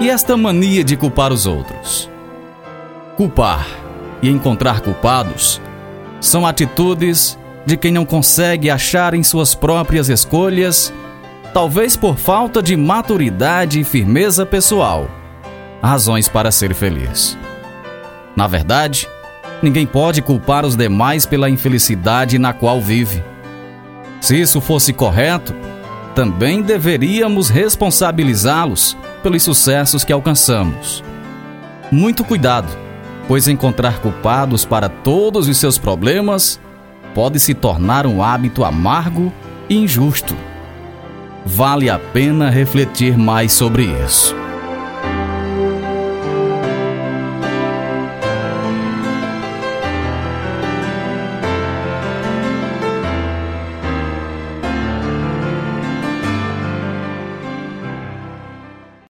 E esta mania de culpar os outros? Culpar e encontrar culpados são atitudes de quem não consegue achar em suas próprias escolhas, talvez por falta de maturidade e firmeza pessoal, razões para ser feliz. Na verdade, ninguém pode culpar os demais pela infelicidade na qual vive. Se isso fosse correto, também deveríamos responsabilizá-los pelos sucessos que alcançamos. Muito cuidado, pois encontrar culpados para todos os seus problemas pode se tornar um hábito amargo e injusto. Vale a pena refletir mais sobre isso.